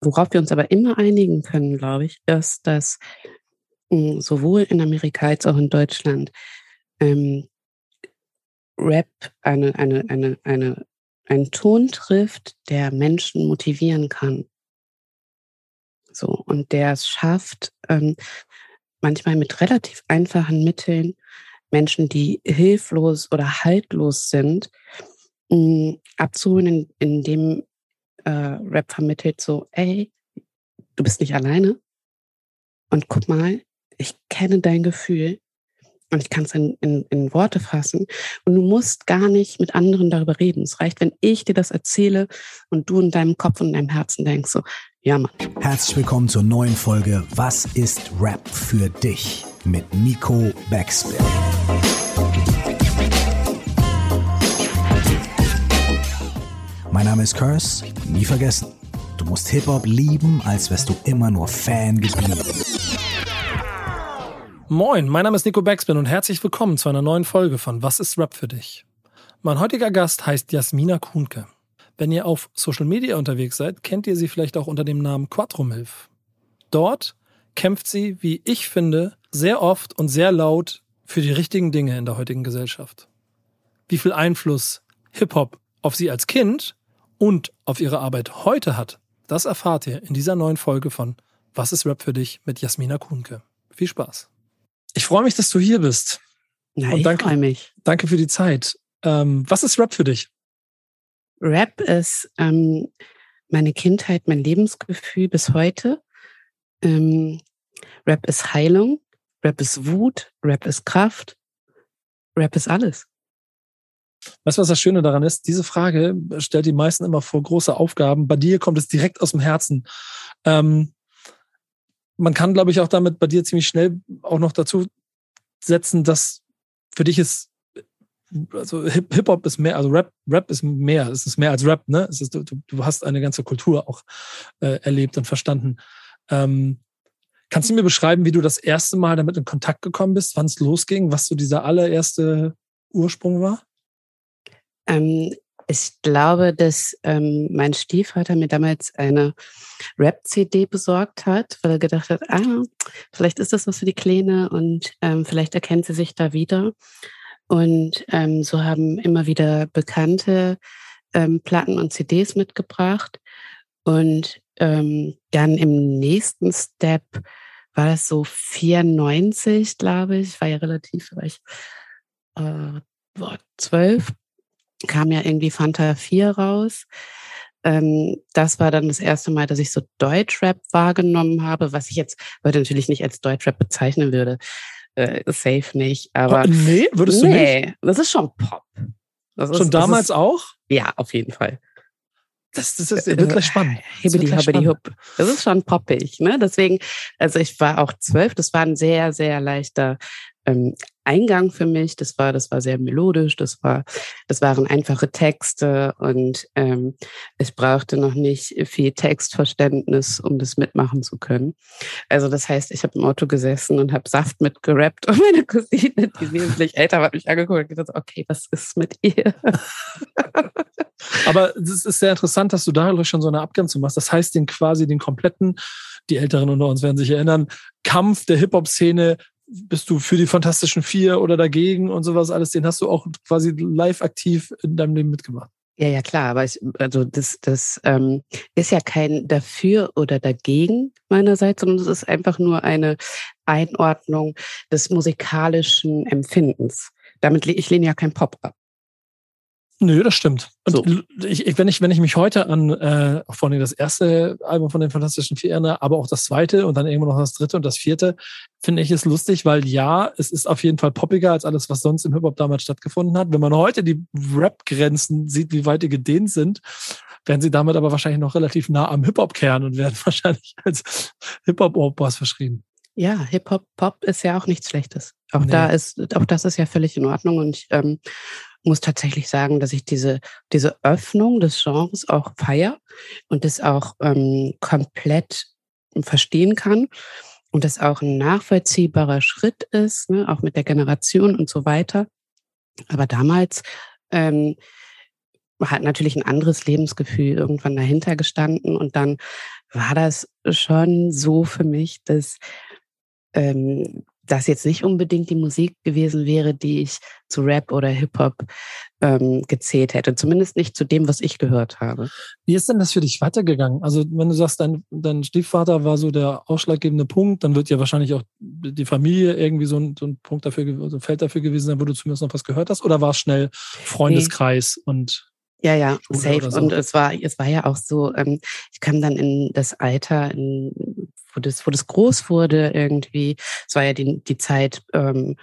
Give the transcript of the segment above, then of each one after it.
worauf wir uns aber immer einigen können, glaube ich, ist, dass mh, hm, sowohl in Amerika als auch in Deutschland ähm, Rap eine, eine, eine, eine, einen Ton trifft, der Menschen motivieren kann. So, und der es schafft, ähm, manchmal mit relativ einfachen Mitteln Menschen, die hilflos oder haltlos sind, mh, hm, abzuholen, indem äh, Rap vermittelt so, ey, du bist nicht alleine. Und guck mal, ich kenne dein Gefühl und ich kann es in, in, in Worte fassen. Und du musst gar nicht mit anderen darüber reden. Es reicht, wenn ich dir das erzähle und du in deinem Kopf und in deinem Herzen denkst so, ja Mann. Herzlich willkommen zur neuen Folge Was ist Rap für dich? mit Nico Backspin. Mein Name ist Curse, nie vergessen. Du musst Hip-Hop lieben, als wärst du immer nur Fan geblieben. Moin, mein Name ist Nico Backspin und herzlich willkommen zu einer neuen Folge von Was ist Rap für dich? Mein heutiger Gast heißt Jasmina Kuhnke. Wenn ihr auf Social Media unterwegs seid, kennt ihr sie vielleicht auch unter dem Namen Quattromilf. Dort kämpft sie, wie ich finde, sehr oft und sehr laut für die richtigen Dinge in der heutigen Gesellschaft. Wie viel Einfluss Hip-Hop auf sie als Kind und auf ihre Arbeit heute hat, das erfahrt ihr in dieser neuen Folge von Was ist Rap für dich mit Jasmina Kuhnke. Viel Spaß. Ich freue mich, dass du hier bist. Ja, und danke, ich freue mich. Danke für die Zeit. Ähm, was ist Rap für dich? Rap ist ähm, meine Kindheit, mein Lebensgefühl bis heute. Ähm, Rap ist Heilung, Rap ist Wut, Rap ist Kraft, Rap ist alles. Weißt du, was das Schöne daran ist? Diese Frage stellt die meisten immer vor große Aufgaben. Bei dir kommt es direkt aus dem Herzen. Ähm, man kann, glaube ich, auch damit bei dir ziemlich schnell auch noch dazu setzen, dass für dich ist, also Hip-Hop ist mehr, also Rap, Rap ist mehr, es ist mehr als Rap, ne? Ist, du, du hast eine ganze Kultur auch äh, erlebt und verstanden. Ähm, kannst du mir beschreiben, wie du das erste Mal damit in Kontakt gekommen bist, wann es losging, was so dieser allererste Ursprung war? Ähm, ich glaube, dass ähm, mein Stiefvater mir damals eine Rap-CD besorgt hat, weil er gedacht hat, ah, vielleicht ist das was für die Kleine und ähm, vielleicht erkennt sie sich da wieder. Und ähm, so haben immer wieder bekannte ähm, Platten und CDs mitgebracht. Und ähm, dann im nächsten Step war das so 94, glaube ich, war ja relativ, war ich äh, boah, 12 kam ja irgendwie Fanta 4 raus. Ähm, das war dann das erste Mal, dass ich so Deutschrap wahrgenommen habe, was ich jetzt heute natürlich nicht als Deutschrap bezeichnen würde. Äh, safe nicht, aber. Oh, nee, würdest nee, du nicht? Das ist schon Pop. Das schon ist, damals ist, auch? Ja, auf jeden Fall. Das, das ist äh, wirklich spannend. Hibbidi, hibbidi, hupp. Das ist schon poppig, ne? Deswegen, also ich war auch zwölf, das war ein sehr, sehr leichter ähm, Eingang für mich. Das war, das war sehr melodisch, das war, das waren einfache Texte und ähm, ich brauchte noch nicht viel Textverständnis, um das mitmachen zu können. Also das heißt, ich habe im Auto gesessen und habe Saft mitgerappt und meine Cousine, die wesentlich älter war, hat mich angeguckt und gesagt, okay, was ist mit ihr? Aber es ist sehr interessant, dass du dadurch schon so eine Abgrenzung machst. Das heißt, den quasi den kompletten, die Älteren unter uns werden sich erinnern, Kampf der Hip-Hop-Szene bist du für die Fantastischen Vier oder dagegen und sowas alles, den hast du auch quasi live aktiv in deinem Leben mitgemacht. Ja, ja, klar, aber ich, also das, das ähm, ist ja kein dafür oder dagegen meinerseits, sondern es ist einfach nur eine Einordnung des musikalischen Empfindens. Damit ich lehne ja kein Pop ab. Nö, das stimmt. Und so. ich, ich, wenn, ich, wenn ich mich heute an äh, vor allem das erste Album von den Fantastischen Vier erinnere, aber auch das zweite und dann irgendwann noch das dritte und das vierte, finde ich es lustig, weil ja, es ist auf jeden Fall poppiger als alles, was sonst im Hip-Hop damals stattgefunden hat. Wenn man heute die Rap-Grenzen sieht, wie weit die gedehnt sind, werden sie damit aber wahrscheinlich noch relativ nah am Hip-Hop-Kern und werden wahrscheinlich als Hip-Hop-Opers verschrieben. Ja, Hip-Hop, Pop ist ja auch nichts Schlechtes. Auch nee. da ist, auch das ist ja völlig in Ordnung. Und ich ähm, muss tatsächlich sagen, dass ich diese, diese Öffnung des Genres auch feier und das auch ähm, komplett verstehen kann und das auch ein nachvollziehbarer Schritt ist, ne, auch mit der Generation und so weiter. Aber damals ähm, hat natürlich ein anderes Lebensgefühl irgendwann dahinter gestanden und dann war das schon so für mich, dass ähm, das jetzt nicht unbedingt die Musik gewesen wäre, die ich zu Rap oder Hip-Hop ähm, gezählt hätte. Zumindest nicht zu dem, was ich gehört habe. Wie ist denn das für dich weitergegangen? Also wenn du sagst, dein, dein Stiefvater war so der ausschlaggebende Punkt, dann wird ja wahrscheinlich auch die Familie irgendwie so ein, so ein Punkt dafür, so ein Feld dafür gewesen sein, wo du zumindest noch was gehört hast? Oder war es schnell Freundeskreis nee. und ja, ja, Schule safe. So. Und es war, es war ja auch so, ähm, ich kam dann in das Alter, in wo das, wo das groß wurde irgendwie. Es war ja die, die Zeit, ähm,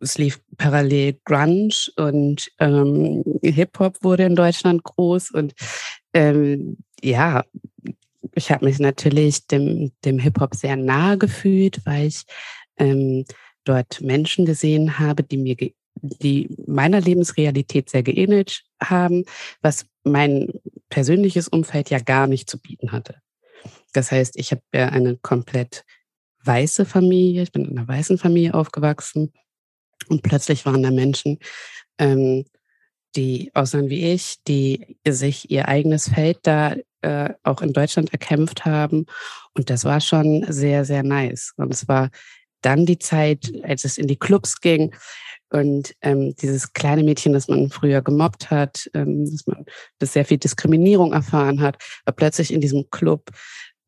es lief parallel Grunge und ähm, Hip-Hop wurde in Deutschland groß und ähm, ja, ich habe mich natürlich dem, dem Hip-Hop sehr nahe gefühlt, weil ich ähm, dort Menschen gesehen habe, die mir die meiner Lebensrealität sehr geähnelt haben, was mein persönliches Umfeld ja gar nicht zu bieten hatte. Das heißt, ich habe ja eine komplett weiße Familie, ich bin in einer weißen Familie aufgewachsen und plötzlich waren da Menschen, ähm, die aussehen wie ich, die sich ihr eigenes Feld da äh, auch in Deutschland erkämpft haben. Und das war schon sehr, sehr nice. Und es war dann die Zeit, als es in die Clubs ging und ähm, dieses kleine Mädchen, das man früher gemobbt hat, ähm, dass man das sehr viel Diskriminierung erfahren hat, war plötzlich in diesem Club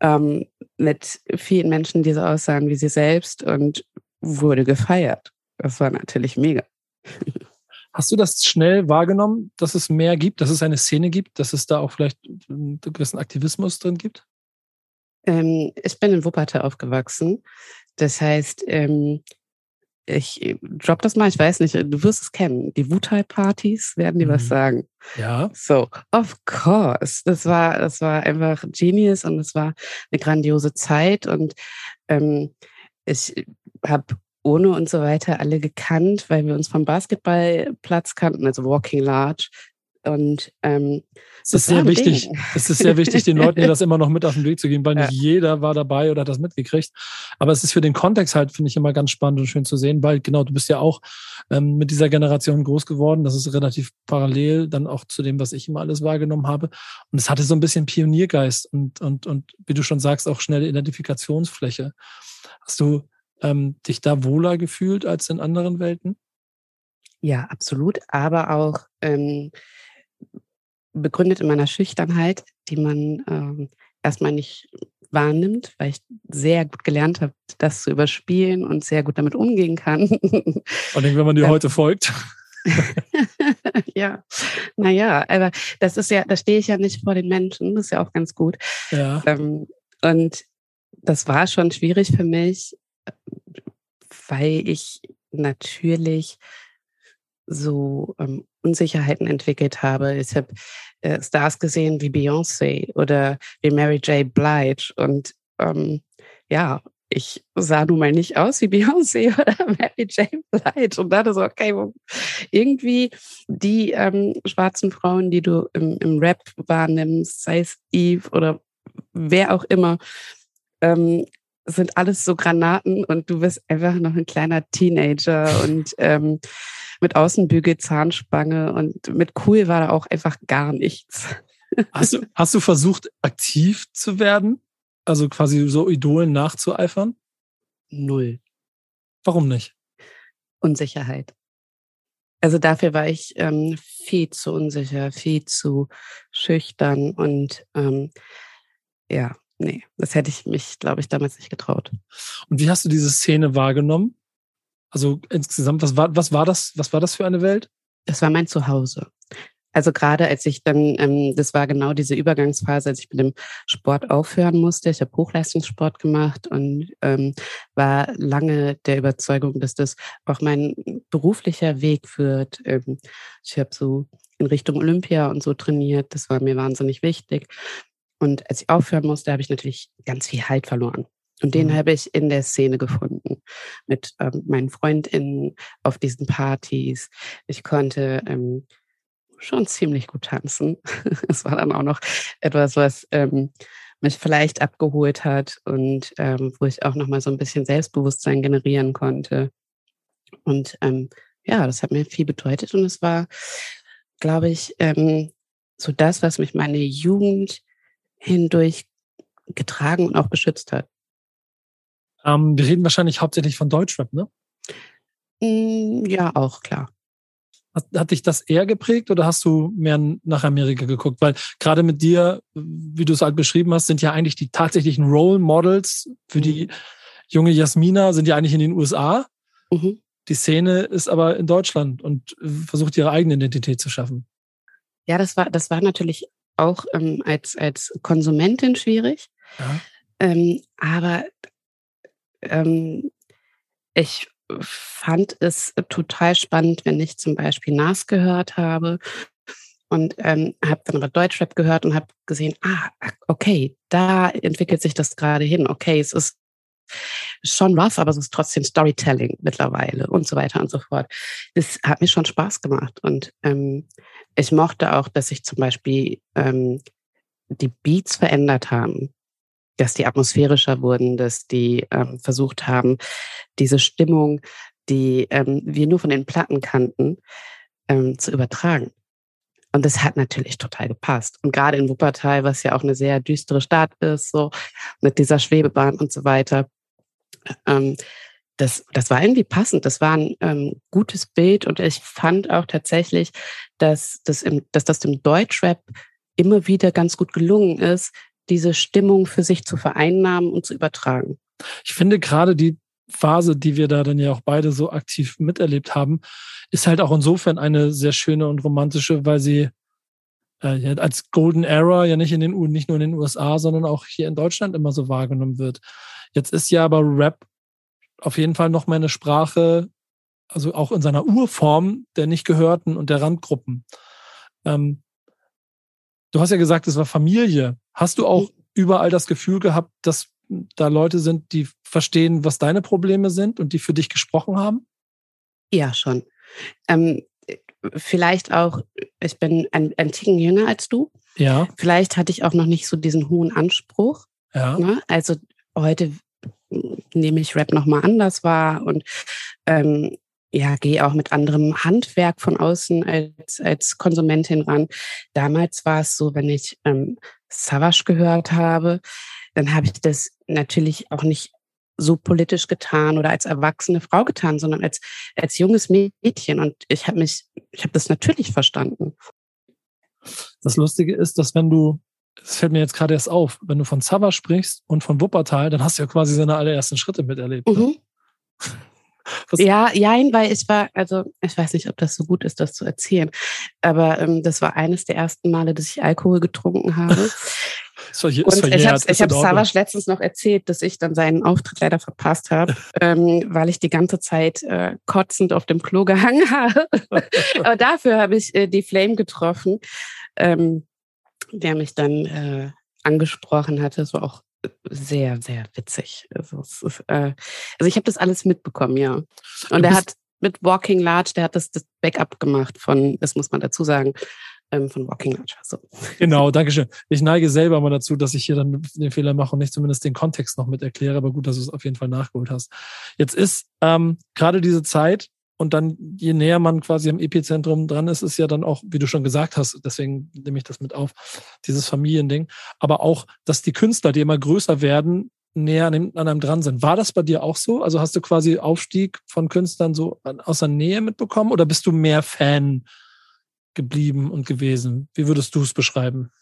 ähm, mit vielen Menschen, die so aussahen wie sie selbst und wurde gefeiert. Das war natürlich mega. Hast du das schnell wahrgenommen, dass es mehr gibt, dass es eine Szene gibt, dass es da auch vielleicht einen gewissen Aktivismus drin gibt? Ähm, ich bin in Wuppertal aufgewachsen. Das heißt, ähm, ich äh, drop das mal, ich weiß nicht, du wirst es kennen. Die Wutai-Partys werden dir mhm. was sagen. Ja. So, of course. Das war, das war einfach genius und es war eine grandiose Zeit und ähm, ich habe ohne und so weiter alle gekannt, weil wir uns vom Basketballplatz kannten, also Walking Large. Und ähm, es ist sehr wichtig. Es ist sehr wichtig, den Leuten das immer noch mit auf den Weg zu geben, weil ja. nicht jeder war dabei oder hat das mitgekriegt. Aber es ist für den Kontext halt, finde ich, immer ganz spannend und schön zu sehen, weil genau, du bist ja auch ähm, mit dieser Generation groß geworden. Das ist relativ parallel dann auch zu dem, was ich immer alles wahrgenommen habe. Und es hatte so ein bisschen Pioniergeist und, und, und wie du schon sagst, auch schnelle Identifikationsfläche. Hast du ähm, dich da wohler gefühlt als in anderen Welten? Ja, absolut. Aber auch ähm, begründet in meiner Schüchternheit, die man ähm, erstmal nicht wahrnimmt, weil ich sehr gut gelernt habe, das zu überspielen und sehr gut damit umgehen kann. Und wenn man dir heute folgt. ja, naja, aber das ist ja, da stehe ich ja nicht vor den Menschen, das ist ja auch ganz gut. Ja. Ähm, und das war schon schwierig für mich, weil ich natürlich so ähm, Unsicherheiten entwickelt habe. Ich habe äh, Stars gesehen wie Beyoncé oder wie Mary J. Blige und ähm, ja, ich sah nun mal nicht aus wie Beyoncé oder Mary J. Blige und dachte so, okay, irgendwie die ähm, schwarzen Frauen, die du im, im Rap wahrnimmst, sei es Eve oder wer auch immer, ähm, sind alles so Granaten und du bist einfach noch ein kleiner Teenager und ähm, mit Außenbügel, Zahnspange und mit cool war da auch einfach gar nichts. Hast du, hast du versucht, aktiv zu werden? Also quasi so Idolen nachzueifern? Null. Warum nicht? Unsicherheit. Also dafür war ich ähm, viel zu unsicher, viel zu schüchtern und ähm, ja, nee, das hätte ich mich, glaube ich, damals nicht getraut. Und wie hast du diese Szene wahrgenommen? Also insgesamt, was war, was war das, was war das für eine Welt? Das war mein Zuhause. Also gerade als ich dann, ähm, das war genau diese Übergangsphase, als ich mit dem Sport aufhören musste. Ich habe Hochleistungssport gemacht und ähm, war lange der Überzeugung, dass das auch mein beruflicher Weg wird. Ähm, ich habe so in Richtung Olympia und so trainiert. Das war mir wahnsinnig wichtig. Und als ich aufhören musste, habe ich natürlich ganz viel Halt verloren. Und den mhm. habe ich in der Szene gefunden mit ähm, meinen FreundInnen auf diesen Partys. Ich konnte ähm, schon ziemlich gut tanzen. Es war dann auch noch etwas, was ähm, mich vielleicht abgeholt hat und ähm, wo ich auch noch mal so ein bisschen Selbstbewusstsein generieren konnte. Und ähm, ja, das hat mir viel bedeutet und es war, glaube ich, ähm, so das, was mich meine Jugend hindurch getragen und auch beschützt hat. Ähm, wir reden wahrscheinlich hauptsächlich von Deutschrap, ne? Mm, ja, auch klar. Hat, hat dich das eher geprägt oder hast du mehr nach Amerika geguckt? Weil gerade mit dir, wie du es halt beschrieben hast, sind ja eigentlich die tatsächlichen Role Models für die mhm. junge Jasmina, sind ja eigentlich in den USA. Mhm. Die Szene ist aber in Deutschland und versucht ihre eigene Identität zu schaffen. Ja, das war, das war natürlich auch ähm, als, als Konsumentin schwierig. Ja. Ähm, aber ähm, ich fand es total spannend, wenn ich zum Beispiel Nas gehört habe und ähm, habe dann aber Deutschrap gehört und habe gesehen, ah, okay, da entwickelt sich das gerade hin. Okay, es ist schon rough, aber es ist trotzdem Storytelling mittlerweile und so weiter und so fort. Das hat mir schon Spaß gemacht und ähm, ich mochte auch, dass sich zum Beispiel ähm, die Beats verändert haben dass die atmosphärischer wurden, dass die ähm, versucht haben, diese Stimmung, die ähm, wir nur von den Platten kannten, ähm, zu übertragen. Und das hat natürlich total gepasst. Und gerade in Wuppertal, was ja auch eine sehr düstere Stadt ist, so mit dieser Schwebebahn und so weiter, ähm, das, das war irgendwie passend. Das war ein ähm, gutes Bild. Und ich fand auch tatsächlich, dass das, im, dass das im Deutschrap immer wieder ganz gut gelungen ist, diese Stimmung für sich zu vereinnahmen und zu übertragen. Ich finde gerade die Phase, die wir da dann ja auch beide so aktiv miterlebt haben, ist halt auch insofern eine sehr schöne und romantische, weil sie äh, als Golden Era ja nicht in den nicht nur in den USA, sondern auch hier in Deutschland immer so wahrgenommen wird. Jetzt ist ja aber Rap auf jeden Fall noch mal eine Sprache, also auch in seiner Urform der nicht gehörten und der Randgruppen. Ähm, du hast ja gesagt, es war Familie. Hast du auch überall das Gefühl gehabt, dass da Leute sind, die verstehen, was deine Probleme sind und die für dich gesprochen haben? Ja, schon. Ähm, vielleicht auch, ich bin ein, ein Ticken jünger als du. Ja. Vielleicht hatte ich auch noch nicht so diesen hohen Anspruch. Ja. Ne? Also heute nehme ich Rap nochmal anders wahr und ähm, ja, gehe auch mit anderem Handwerk von außen als, als Konsumentin ran. Damals war es so, wenn ich ähm, Savage gehört habe, dann habe ich das natürlich auch nicht so politisch getan oder als erwachsene Frau getan, sondern als, als junges Mädchen. Und ich habe mich, ich habe das natürlich verstanden. Das Lustige ist, dass wenn du, das fällt mir jetzt gerade erst auf, wenn du von Savage sprichst und von Wuppertal, dann hast du ja quasi seine allerersten Schritte miterlebt. Ne? Was? Ja, ja, weil ich war, also ich weiß nicht, ob das so gut ist, das zu erzählen, aber ähm, das war eines der ersten Male, dass ich Alkohol getrunken habe. So, und ich habe ich hab Savas letztens noch erzählt, dass ich dann seinen Auftritt leider verpasst habe, ähm, weil ich die ganze Zeit äh, kotzend auf dem Klo gehangen habe. Aber dafür habe ich äh, die Flame getroffen, ähm, der mich dann äh, angesprochen hatte, so auch sehr, sehr witzig. Also, ist, äh, also ich habe das alles mitbekommen, ja. Und er hat mit Walking Large, der hat das, das Backup gemacht von, das muss man dazu sagen, ähm, von Walking Large. So. Genau, danke schön. Ich neige selber mal dazu, dass ich hier dann den Fehler mache und nicht zumindest den Kontext noch mit erkläre, aber gut, dass du es auf jeden Fall nachgeholt hast. Jetzt ist ähm, gerade diese Zeit, und dann, je näher man quasi am Epizentrum dran ist, ist ja dann auch, wie du schon gesagt hast, deswegen nehme ich das mit auf, dieses Familiending. Aber auch, dass die Künstler, die immer größer werden, näher an einem dran sind. War das bei dir auch so? Also hast du quasi Aufstieg von Künstlern so aus der Nähe mitbekommen oder bist du mehr Fan geblieben und gewesen? Wie würdest du es beschreiben?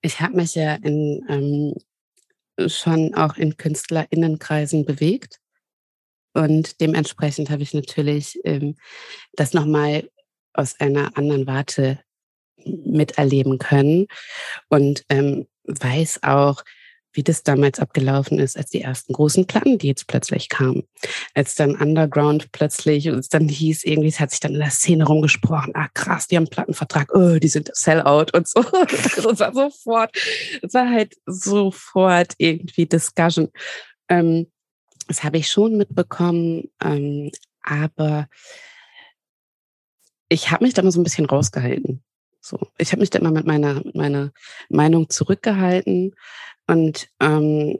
Ich habe mich ja in, ähm, schon auch in KünstlerInnenkreisen bewegt. Und dementsprechend habe ich natürlich ähm, das nochmal aus einer anderen Warte miterleben können und ähm, weiß auch, wie das damals abgelaufen ist, als die ersten großen Platten, die jetzt plötzlich kamen. Als dann Underground plötzlich, und es dann hieß, irgendwie, es hat sich dann in der Szene rumgesprochen, ah krass, die haben einen Plattenvertrag, oh, die sind Sellout und so. Und war sofort, es war halt sofort irgendwie Discussion. Ähm, das habe ich schon mitbekommen, ähm, aber ich habe mich da mal so ein bisschen rausgehalten. So, ich habe mich da immer mit meiner, mit meiner Meinung zurückgehalten und ähm,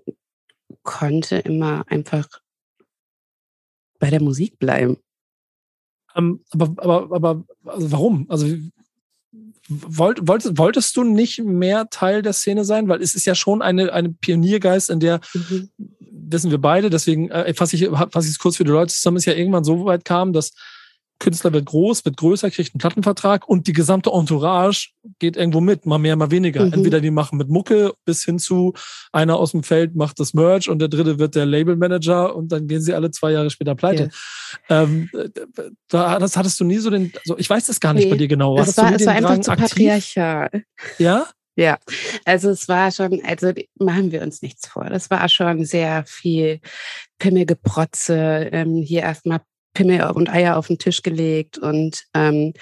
konnte immer einfach bei der Musik bleiben. Ähm, aber, aber, aber also warum? Also wollt, wolltest, wolltest du nicht mehr Teil der Szene sein? Weil es ist ja schon eine, eine Pioniergeist, in der, mhm. wissen wir beide, deswegen äh, fasse ich es kurz für die Leute zusammen, ist ja irgendwann so weit kam, dass Künstler wird groß, wird größer, kriegt einen Plattenvertrag und die gesamte Entourage geht irgendwo mit, mal mehr, mal weniger. Mhm. Entweder die machen mit Mucke bis hin zu einer aus dem Feld macht das Merch und der dritte wird der Labelmanager und dann gehen sie alle zwei Jahre später pleite. Ja. Ähm, da, das hattest du nie so den, so, ich weiß das gar nicht nee, bei dir genau. Es war, es war einfach zu patriarchal. Ja? Ja, also es war schon, also machen wir uns nichts vor. Das war schon sehr viel Pimmelgeprotze, ähm, hier erstmal Pimmel und Eier auf den Tisch gelegt und ähm,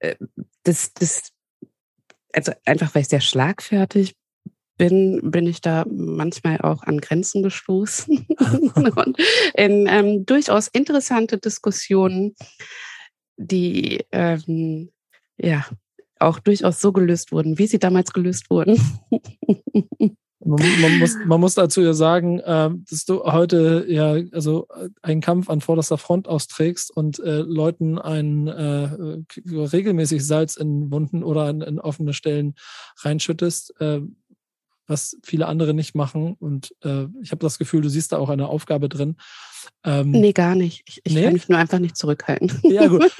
äh, das, das, also einfach weil ich sehr schlagfertig bin, bin ich da manchmal auch an Grenzen gestoßen und in ähm, durchaus interessante Diskussionen, die ähm, ja auch durchaus so gelöst wurden, wie sie damals gelöst wurden. Man, man, muss, man muss dazu ja sagen, äh, dass du heute ja also einen Kampf an vorderster Front austrägst und äh, Leuten ein äh, regelmäßig Salz in Wunden oder in, in offene Stellen reinschüttest, äh, was viele andere nicht machen. Und äh, ich habe das Gefühl, du siehst da auch eine Aufgabe drin. Ähm, nee, gar nicht. Ich, ich nee? kann mich nur einfach nicht zurückhalten. Ja, gut.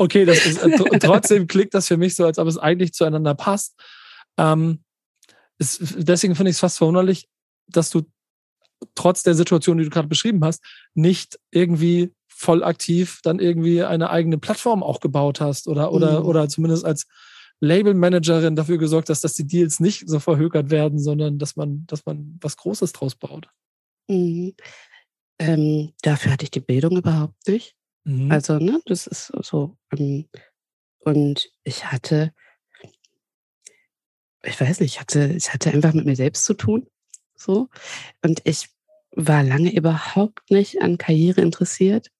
Okay, das ist, äh, trotzdem klingt das für mich so, als ob es eigentlich zueinander passt. Ähm, ist, deswegen finde ich es fast verwunderlich, dass du trotz der Situation, die du gerade beschrieben hast, nicht irgendwie voll aktiv dann irgendwie eine eigene Plattform auch gebaut hast oder, oder, mhm. oder zumindest als Labelmanagerin dafür gesorgt hast, dass die Deals nicht so verhökert werden, sondern dass man, dass man was Großes draus baut. Mhm. Ähm, dafür hatte ich die Bildung überhaupt nicht. Mhm. Also, ne, das ist so. Ähm, und ich hatte ich weiß nicht, ich hatte, ich hatte einfach mit mir selbst zu tun. So. Und ich war lange überhaupt nicht an Karriere interessiert.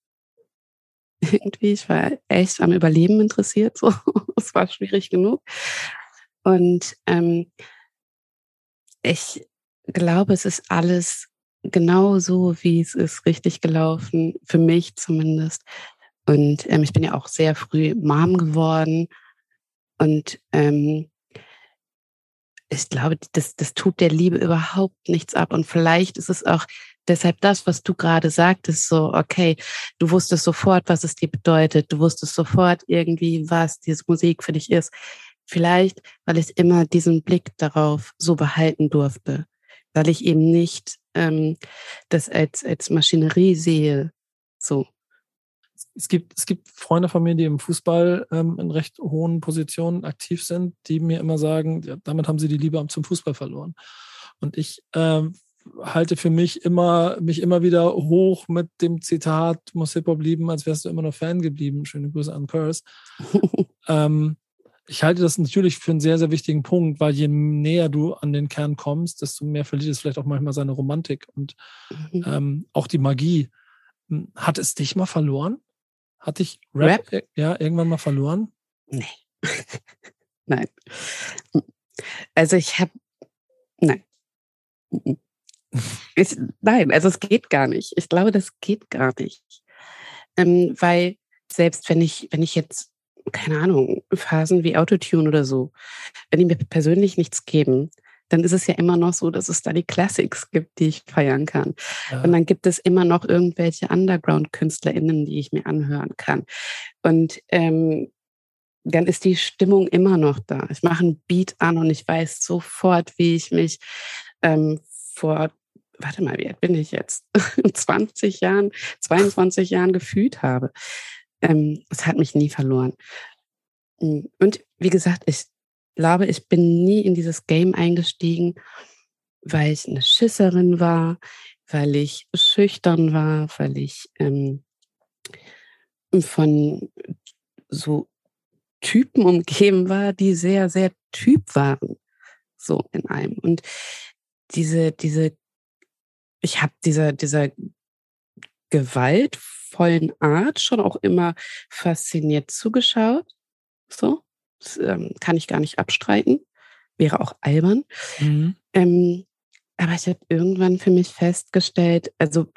Irgendwie, ich war echt am Überleben interessiert. So. Es war schwierig genug. Und ähm, ich glaube, es ist alles genau so, wie es ist, richtig gelaufen, für mich zumindest. Und ähm, ich bin ja auch sehr früh Mom geworden. Und ähm, ich glaube, das, das tut der Liebe überhaupt nichts ab. Und vielleicht ist es auch deshalb das, was du gerade sagtest, so, okay, du wusstest sofort, was es dir bedeutet. Du wusstest sofort irgendwie, was diese Musik für dich ist. Vielleicht, weil ich immer diesen Blick darauf so behalten durfte, weil ich eben nicht ähm, das als, als Maschinerie sehe. So es gibt, es gibt Freunde von mir, die im Fußball ähm, in recht hohen Positionen aktiv sind, die mir immer sagen, ja, damit haben sie die Liebe zum Fußball verloren. Und ich ähm, halte für mich immer, mich immer wieder hoch mit dem Zitat, muss Hip-Hop lieben, als wärst du immer noch Fan geblieben. Schöne Grüße an Curse. ähm, ich halte das natürlich für einen sehr, sehr wichtigen Punkt, weil je näher du an den Kern kommst, desto mehr verliert es vielleicht auch manchmal seine Romantik und mhm. ähm, auch die Magie. Hm, hat es dich mal verloren? Hatte ich Rap, Rap? ja irgendwann mal verloren? Nee. nein. Also ich habe nein. Ich, nein, also es geht gar nicht. Ich glaube, das geht gar nicht. Ähm, weil selbst wenn ich, wenn ich jetzt, keine Ahnung, Phasen wie Autotune oder so, wenn die mir persönlich nichts geben, dann ist es ja immer noch so, dass es da die Classics gibt, die ich feiern kann. Ja. Und dann gibt es immer noch irgendwelche Underground-KünstlerInnen, die ich mir anhören kann. Und ähm, dann ist die Stimmung immer noch da. Ich mache einen Beat an und ich weiß sofort, wie ich mich ähm, vor, warte mal, wie alt bin ich jetzt? 20 Jahren, 22 Jahren gefühlt habe. Ähm, es hat mich nie verloren. Und wie gesagt, ich glaube, ich bin nie in dieses Game eingestiegen, weil ich eine Schisserin war, weil ich schüchtern war, weil ich ähm, von so Typen umgeben war, die sehr, sehr Typ waren, so in einem. Und diese, diese, ich habe dieser, dieser gewaltvollen Art schon auch immer fasziniert zugeschaut, so. Das ähm, kann ich gar nicht abstreiten. Wäre auch albern. Mhm. Ähm, aber ich habe irgendwann für mich festgestellt, also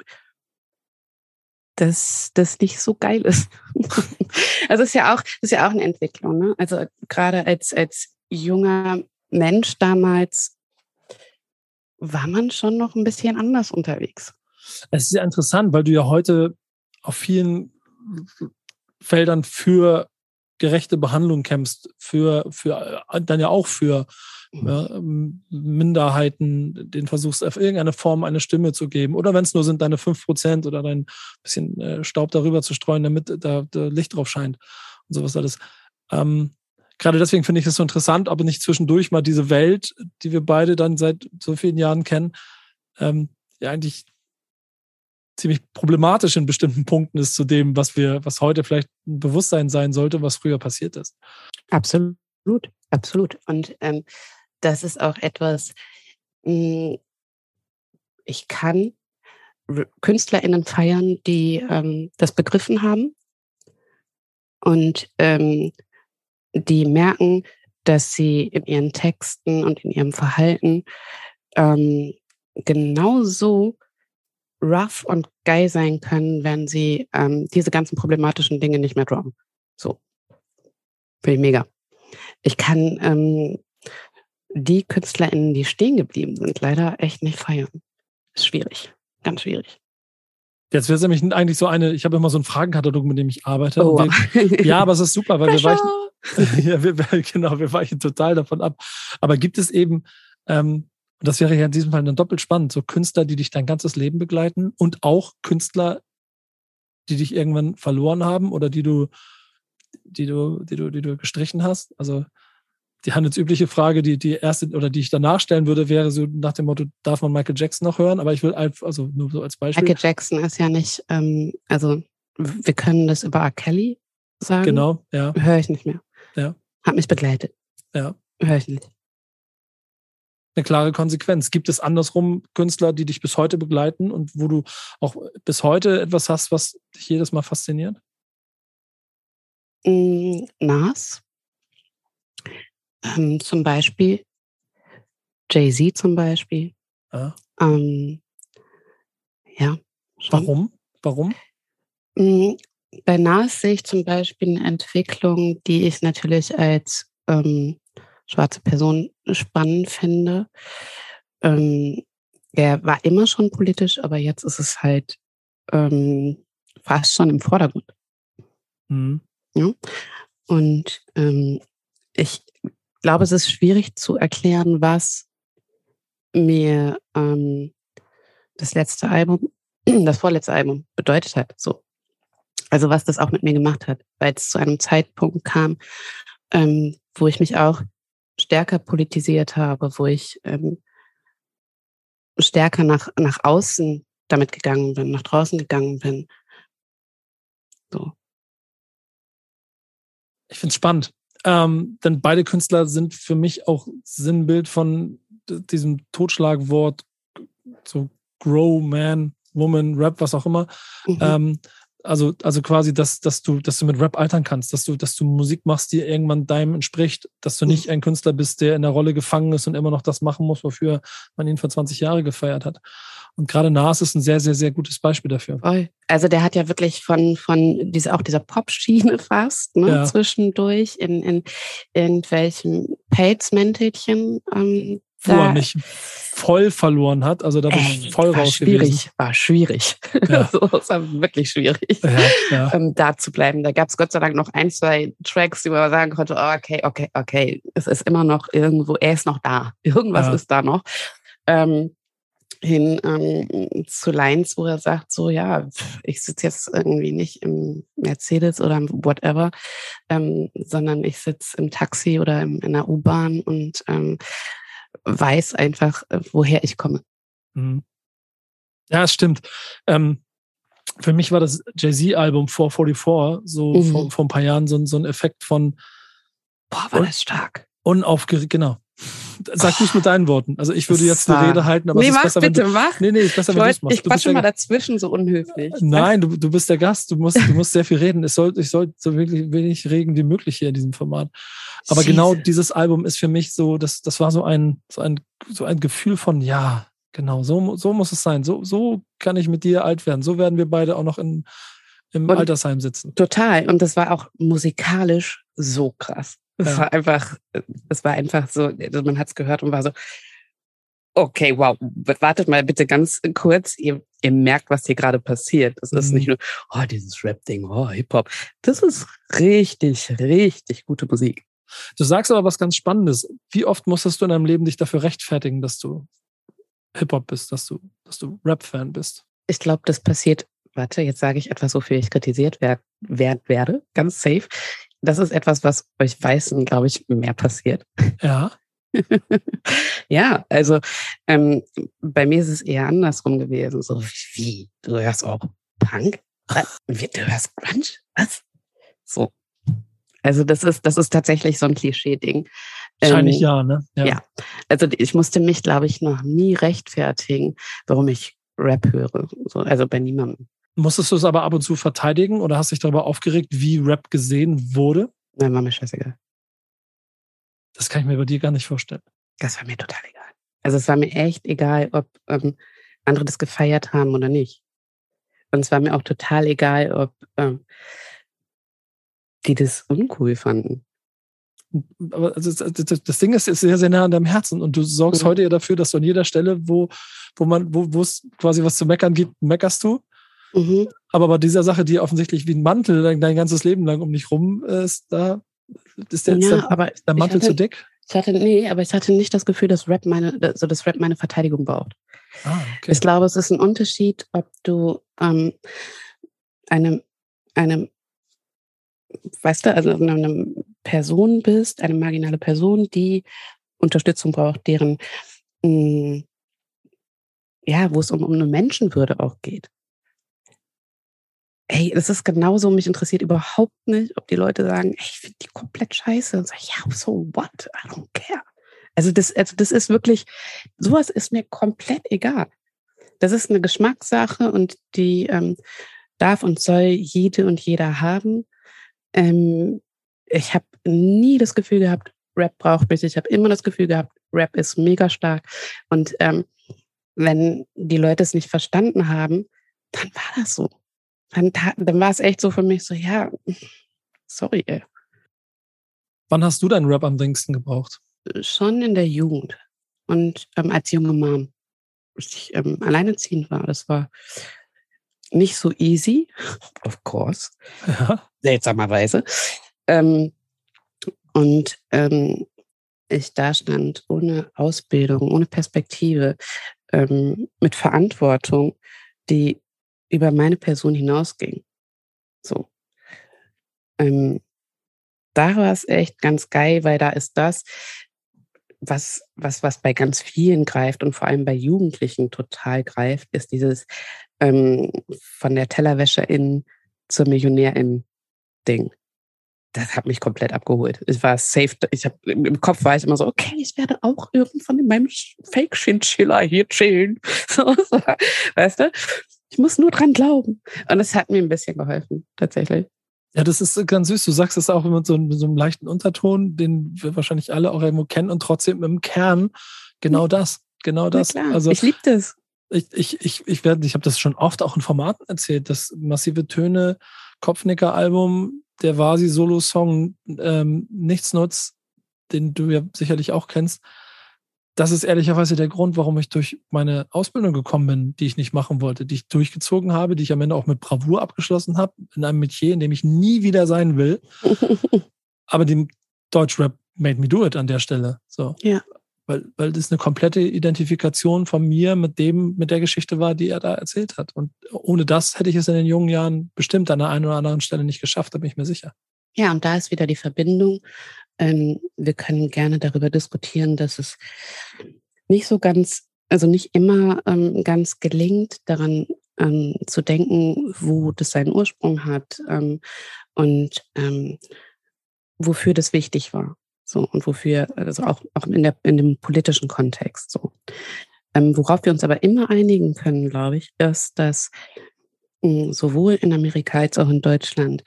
dass das nicht so geil ist. also ist ja auch, ist ja auch eine Entwicklung. Ne? Also gerade als als junger Mensch damals war man schon noch ein bisschen anders unterwegs. Es ist ja interessant, weil du ja heute auf vielen Feldern für gerechte Behandlung kämpfst, für, für dann ja auch für mhm. ja, Minderheiten, den versuchst, auf irgendeine Form eine Stimme zu geben. Oder wenn es nur sind, deine fünf Prozent oder dein bisschen äh, Staub darüber zu streuen, damit da, da Licht drauf scheint und sowas alles. Ähm, gerade deswegen finde ich es so interessant, aber nicht zwischendurch mal diese Welt, die wir beide dann seit so vielen Jahren kennen, ähm, ja eigentlich ziemlich problematisch in bestimmten Punkten ist zu dem, was wir, was heute vielleicht ein Bewusstsein sein sollte, was früher passiert ist. Absolut, absolut. Und ähm, das ist auch etwas, mh, hm, ich kann KünstlerInnen feiern, die ähm, das begriffen haben und ähm, die merken, dass sie in ihren Texten und in ihrem Verhalten ähm, genauso rough und geil sein können, wenn sie ähm, diese ganzen problematischen Dinge nicht mehr droppen. So. Finde ich mega. Ich kann ähm, die KünstlerInnen, die stehen geblieben sind, leider echt nicht feiern. Ist schwierig. Ganz schwierig. Jetzt wäre es nämlich eigentlich so eine, ich habe immer so einen Fragenkatalog, mit dem ich arbeite. Oh. Wir, ja, aber es ist super, weil wir weichen, ja, wir, genau, wir weichen total davon ab. Aber gibt es eben ähm, und das wäre ja in diesem Fall dann doppelt spannend. So Künstler, die dich dein ganzes Leben begleiten und auch Künstler, die dich irgendwann verloren haben oder die du, die du, die du, die du gestrichen hast. Also die handelsübliche Frage, die, die erste oder die ich danach stellen würde, wäre so nach dem Motto, darf man Michael Jackson noch hören? Aber ich will also nur so als Beispiel. Michael Jackson ist ja nicht, ähm, also wir können das über R. Kelly sagen. Genau, ja. Höre ich nicht mehr. Ja. Hat mich begleitet. Ja. Höre ich nicht eine klare Konsequenz. Gibt es andersrum Künstler, die dich bis heute begleiten und wo du auch bis heute etwas hast, was dich jedes Mal fasziniert? Mm, Nas. Ähm, zum Beispiel. Jay-Z zum Beispiel. Ja. Ähm, ja Warum? Warum? Mm, bei Nas sehe ich zum Beispiel eine Entwicklung, die ich natürlich als ähm, schwarze Person spannend finde. Ähm, er war immer schon politisch, aber jetzt ist es halt ähm, fast schon im Vordergrund. Mhm. Ja? Und ähm, ich glaube, es ist schwierig zu erklären, was mir ähm, das letzte Album, das vorletzte Album bedeutet hat. So. Also was das auch mit mir gemacht hat, weil es zu einem Zeitpunkt kam, ähm, wo ich mich auch stärker politisiert habe, wo ich ähm, stärker nach, nach außen damit gegangen bin, nach draußen gegangen bin. So. Ich finde es spannend. Ähm, denn beide Künstler sind für mich auch Sinnbild von diesem Totschlagwort, so Grow, Man, Woman, Rap, was auch immer. Mhm. Ähm, also, also quasi, dass, dass du, dass du mit Rap altern kannst, dass du, dass du Musik machst, die irgendwann deinem entspricht, dass du nicht mhm. ein Künstler bist, der in der Rolle gefangen ist und immer noch das machen muss, wofür man ihn vor 20 Jahre gefeiert hat. Und gerade Nas ist ein sehr, sehr, sehr gutes Beispiel dafür. Also der hat ja wirklich von, von diese, auch dieser Pop-Schiene fast, ne, ja. zwischendurch in, in irgendwelchen Pelzmäntelchen ähm, wo er mich voll verloren hat. Also da bin ich voll war raus schwierig, gewesen. War schwierig. Ja. so, es war wirklich schwierig, ja, ja. Ähm, da zu bleiben. Da gab es Gott sei Dank noch ein, zwei Tracks, die man sagen konnte, oh, okay, okay, okay, es ist immer noch irgendwo, er ist noch da. Irgendwas ist da noch. Ähm, hin ähm, zu Lines, wo er sagt, so ja, ich sitze jetzt irgendwie nicht im Mercedes oder im whatever, ähm, sondern ich sitze im Taxi oder im, in der U-Bahn und ähm, weiß einfach, äh, woher ich komme. Mhm. Ja, es stimmt. Ähm, für mich war das Jay-Z-Album 444 so mhm. vor, vor, ein paar Jahren so, so ein Effekt von Boah, war das stark. Unaufgeregt, genau. Sag nicht mit deinen Worten. Also ich würde jetzt eine Rede halten, aber nee, es ist mach besser, bitte, wenn du, mach. Nee, nee, ist besser, wenn du es machst. Ich quatsche mal dazwischen so unhöflich. Nein, du, du bist der Gast, du musst, du musst sehr viel reden. Es soll, ich soll so wirklich wenig reden wie möglich hier in diesem Format. Aber Jesus. genau dieses Album ist für mich so, das, das war so ein, so ein, so ein Gefühl von, ja, Genau, so, so muss es sein. So, so kann ich mit dir alt werden. So werden wir beide auch noch in, im und Altersheim sitzen. Total. Und das war auch musikalisch so krass. Es ja. war einfach, es war einfach so, also man hat es gehört und war so, okay, wow, wartet mal bitte ganz kurz. Ihr, ihr merkt, was hier gerade passiert. Es ist nicht mhm. nur, oh, dieses Rap-Ding, oh, Hip-Hop. Das ist richtig, richtig gute Musik. Du sagst aber was ganz Spannendes. Wie oft musstest du in deinem Leben dich dafür rechtfertigen, dass du Hip-Hop bist, dass du, dass du Rap-Fan bist? Ich glaube, das passiert, warte, jetzt sage ich etwas, wofür ich kritisiert wer, wer, werde, ganz safe. Das ist etwas, was euch Weißen, glaube ich, mehr passiert. Ja. ja, also ähm, bei mir ist es eher andersrum gewesen. So wie, du hörst auch Punk? Wie, du hörst Grunge? Was? So. Also das ist, das ist tatsächlich so ein Klischee-Ding. Wahrscheinlich ähm, ja, ne? Ja. ja. Also ich musste mich, glaube ich, noch nie rechtfertigen, warum ich Rap höre. So, also bei niemandem. Musstest du es aber ab und zu verteidigen oder hast dich darüber aufgeregt, wie Rap gesehen wurde? Nein, war mir scheißegal. Das kann ich mir bei dir gar nicht vorstellen. Das war mir total egal. Also es war mir echt egal, ob ähm, andere das gefeiert haben oder nicht. Und es war mir auch total egal, ob ähm, die das uncool fanden aber also das, das, Ding ist, ist sehr, sehr nah an deinem Herzen und du sorgst mhm. heute ja dafür, dass du an jeder Stelle, wo, wo man, wo, wo es quasi was zu meckern gibt, meckerst du. Mhm. Aber bei dieser Sache, die offensichtlich wie ein Mantel dein, dein, ganzes Leben lang um dich rum ist, da ist der, ja, der, aber ist der Mantel hatte, zu dick. Ich hatte, nee, aber ich hatte nicht das Gefühl, dass Rap meine, so dass Rap meine Verteidigung braucht. Ah, okay. Ich glaube, es ist ein Unterschied, ob du ähm, eine, eine weißt du, also eine Person bist, eine marginale Person, die Unterstützung braucht, deren, mh, hm, ja, wo es um, um eine Menschenwürde auch geht. Ey, das ist genauso, mich interessiert überhaupt nicht, ob die Leute sagen, ey, ich finde die komplett scheiße und sagen, ja, so what? I don't care. Also das, also das ist wirklich, sowas ist mir komplett egal. Das ist eine Geschmackssache und die ähm, darf und soll jede und jeder haben. Ähm, ich habe nie das Gefühl gehabt, Rap braucht mich. Ich habe immer das Gefühl gehabt, Rap ist mega stark. Und ähm, wenn die Leute es nicht verstanden haben, dann war das so. Dann, dann war es echt so für mich so, ja, sorry. Ey. Wann hast du deinen Rap am dringendsten gebraucht? Schon in der Jugend und ähm, als junge Mom, als ich ähm, alleinerziehend war. Das war nicht so easy, of course, ja. seltsamerweise. Ähm, und ähm, ich da stand ohne Ausbildung, ohne Perspektive, ähm, mit Verantwortung, die über meine Person hinausging. So. Ähm, da war es echt ganz geil, weil da ist das, was, was, was bei ganz vielen greift und vor allem bei Jugendlichen total greift, ist dieses ähm, von der Tellerwäscherin zur Millionärin-Ding. Das hat mich komplett abgeholt. Ich war safe. Ich hab, Im Kopf war ich immer so, okay, ich werde auch irgendwann in meinem Fake-Chinchilla hier chillen. So, so, weißt du? Ich muss nur dran glauben. Und es hat mir ein bisschen geholfen, tatsächlich. Ja, das ist ganz süß. Du sagst es auch mit so, mit so einem leichten Unterton, den wir wahrscheinlich alle auch irgendwo kennen und trotzdem im Kern genau das. Genau das. Also, ich liebe das ich, ich, ich, ich ich habe das schon oft auch in Formaten erzählt, das massive Töne Kopfnicker-Album, der Vasi-Solo-Song ähm, Nichts nutzt, den du ja sicherlich auch kennst. Das ist ehrlicherweise der Grund, warum ich durch meine Ausbildung gekommen bin, die ich nicht machen wollte, die ich durchgezogen habe, die ich am Ende auch mit Bravour abgeschlossen habe, in einem Metier, in dem ich nie wieder sein will. Aber dem Deutschrap made me do it an der Stelle. So. Ja weil, weil das eine komplette Identifikation von mir mit dem, mit der Geschichte war, die er da erzählt hat. Und ohne das hätte ich es in den jungen Jahren bestimmt an der einen oder anderen Stelle nicht geschafft, da bin ich mir sicher. Ja, und da ist wieder die Verbindung. Ähm, wir können gerne darüber diskutieren, dass es nicht so ganz, also nicht immer ähm, ganz gelingt, daran ähm, zu denken, wo das seinen Ursprung hat ähm, und ähm, wofür das wichtig war. So, und wofür, also auch, auch in, der, in dem politischen Kontext so. Ähm, worauf wir uns aber immer einigen können, glaube ich, ist, dass mh, hm, sowohl in Amerika als auch in Deutschland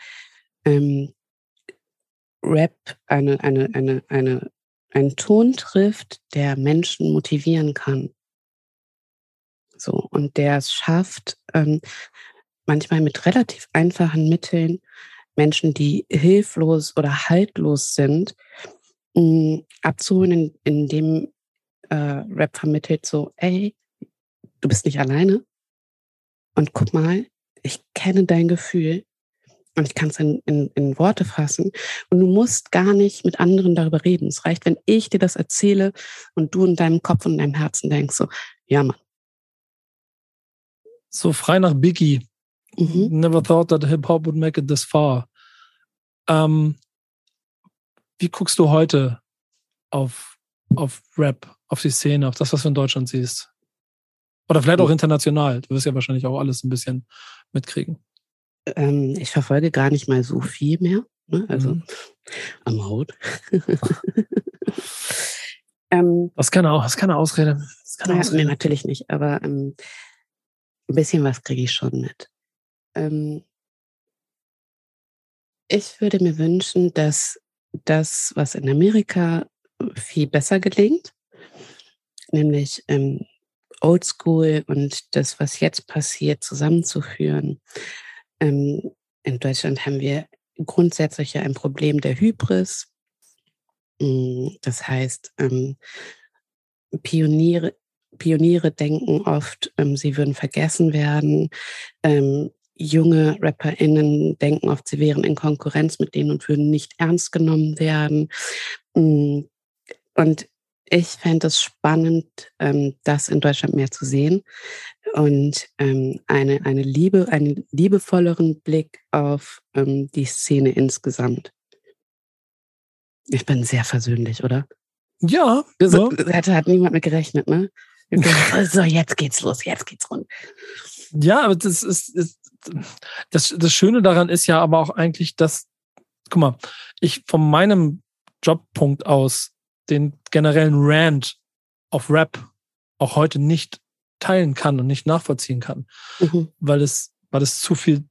Rap eine, eine, eine, eine, einen Ton trifft, der Menschen motivieren kann. So, und der es schafft, ähm, manchmal mit relativ einfachen Mitteln Menschen, die hilflos oder haltlos sind, mh, mm, abzuholen, in, indem äh, Rap vermittelt so, ey, du bist nicht alleine. Und guck mal, ich kenne dein Gefühl und ich kann es in, in, in Worte fassen. Und du musst gar nicht mit anderen darüber reden. Es reicht, wenn ich dir das erzähle und du in deinem Kopf und in deinem Herzen denkst so, ja, Mann, so frei nach Biggie. Mhm. Never thought that Hip Hop would make it this far. Ähm, wie guckst du heute auf, auf Rap, auf die Szene, auf das, was du in Deutschland siehst? Oder vielleicht auch international. Du wirst ja wahrscheinlich auch alles ein bisschen mitkriegen. Ähm, ich verfolge gar nicht mal so viel mehr. Ne? Also mhm. am Haut. ähm, das, ist keine, das ist keine Ausrede. Das ja, Ausrede. Nee, natürlich nicht. Aber ähm, ein bisschen was kriege ich schon mit. Ähm, ich würde mir wünschen, dass das, was in Amerika viel besser gelingt, nämlich ähm, Oldschool und das, was jetzt passiert, zusammenzuführen. Ähm, in Deutschland haben wir grundsätzlich ja ein Problem der Hybris. Mm, das heißt, ähm, Pioniere, Pioniere denken oft, ähm, sie würden vergessen werden. Ähm, junge RapperInnen denken oft, sie wären in Konkurrenz mit denen und würden nicht ernst genommen werden. Mm, und ich fände es spannend, ähm, das in Deutschland mehr zu sehen und ähm, eine, eine Liebe, einen liebevolleren Blick auf ähm, die Szene insgesamt. Ich bin sehr versöhnlich, oder? Ja. So, ja. Hat, hat niemand mit gerechnet, ne? so, jetzt geht's los, jetzt geht's rund. Ja, aber das ist, ist das, das Schöne daran ist ja aber auch eigentlich, dass, guck mal, ich von meinem Jobpunkt aus den generellen Rant auf Rap auch heute nicht teilen kann und nicht nachvollziehen kann, mhm. weil es, weil es zu viel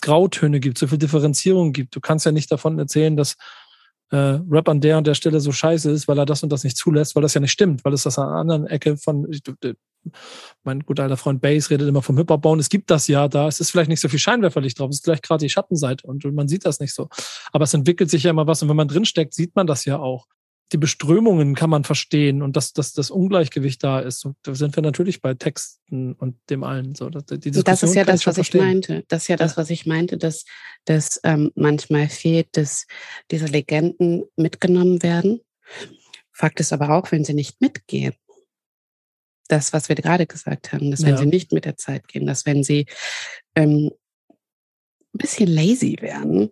Grautöne gibt, zu viel Differenzierung gibt. Du kannst ja nicht davon erzählen, dass äh, Rap an der und der Stelle so scheiße ist, weil er das und das nicht zulässt, weil das ja nicht stimmt, weil es das an einer anderen Ecke von, ich, mein guter alter Freund Bass redet immer vom Hip-Hop bauen. Es gibt das ja da. Es ist vielleicht nicht so viel Scheinwerferlicht drauf. Es ist vielleicht gerade die Schattenseite und man sieht das nicht so. Aber es entwickelt sich ja immer was und wenn man drinsteckt, sieht man das ja auch. Die Beströmungen kann man verstehen und dass, dass das Ungleichgewicht da ist. Und da sind wir natürlich bei Texten und dem allen. So, die das ist ja das, was verstehen. ich meinte. Das ist ja das, was ich meinte, dass, dass ähm, manchmal fehlt, dass diese Legenden mitgenommen werden. Fakt ist aber auch, wenn sie nicht mitgehen, das, was wir gerade gesagt haben, dass wenn ja. sie nicht mit der Zeit gehen, dass wenn sie ähm, ein bisschen lazy werden,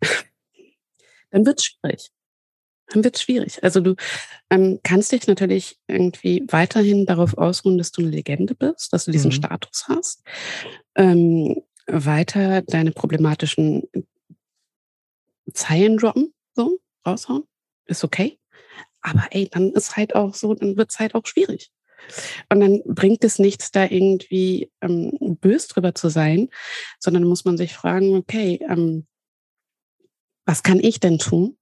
dann wird es schwierig. Dann wird es schwierig. Also du ähm, kannst dich natürlich irgendwie weiterhin darauf ausruhen, dass du eine Legende bist, dass du diesen mhm. Status hast. Ähm, weiter deine problematischen Zeilen droppen, so raushauen, ist okay. Aber ey, dann ist halt auch so, dann wird es halt auch schwierig. Und dann bringt es nichts, da irgendwie ähm, bös drüber zu sein, sondern muss man sich fragen, okay, ähm, was kann ich denn tun?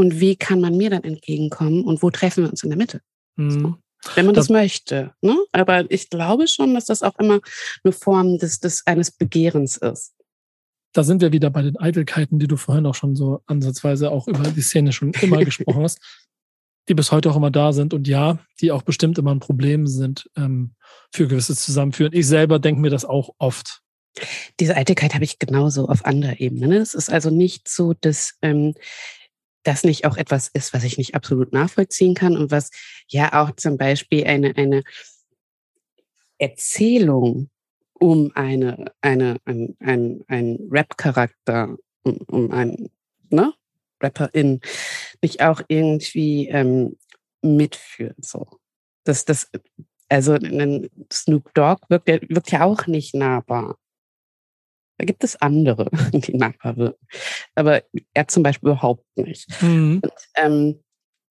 Und wie kann man mir dann entgegenkommen? Und wo treffen wir uns in der Mitte? Mhm. So. Wenn man das, das, möchte. Ne? Aber ich glaube schon, dass das auch immer eine Form des, des eines Begehrens ist. Da sind wir wieder bei den Eitelkeiten, die du vorhin auch schon so ansatzweise auch über die Szene schon immer gesprochen hast die bis heute auch immer da sind und ja, die auch bestimmt immer ein Problem sind ähm, für gewisses Zusammenführen. Ich selber denke mir das auch oft. Diese Eitelkeit habe ich genauso auf anderer Ebene. Ne? Es ist also nicht so, dass ähm, das nicht auch etwas ist, was ich nicht absolut nachvollziehen kann und was ja auch zum Beispiel eine, eine Erzählung um eine, eine, ein, ein, ein Rap-Charakter, um, um ein, ne? Rapperin mich auch irgendwie ähm, mitführt. So. Das, das, also Snoop Dogg wirkt, wirkt ja auch nicht nahbar. Da gibt es andere, die nahbar wirken. Aber er zum Beispiel überhaupt nicht. Mhm. Und, ähm,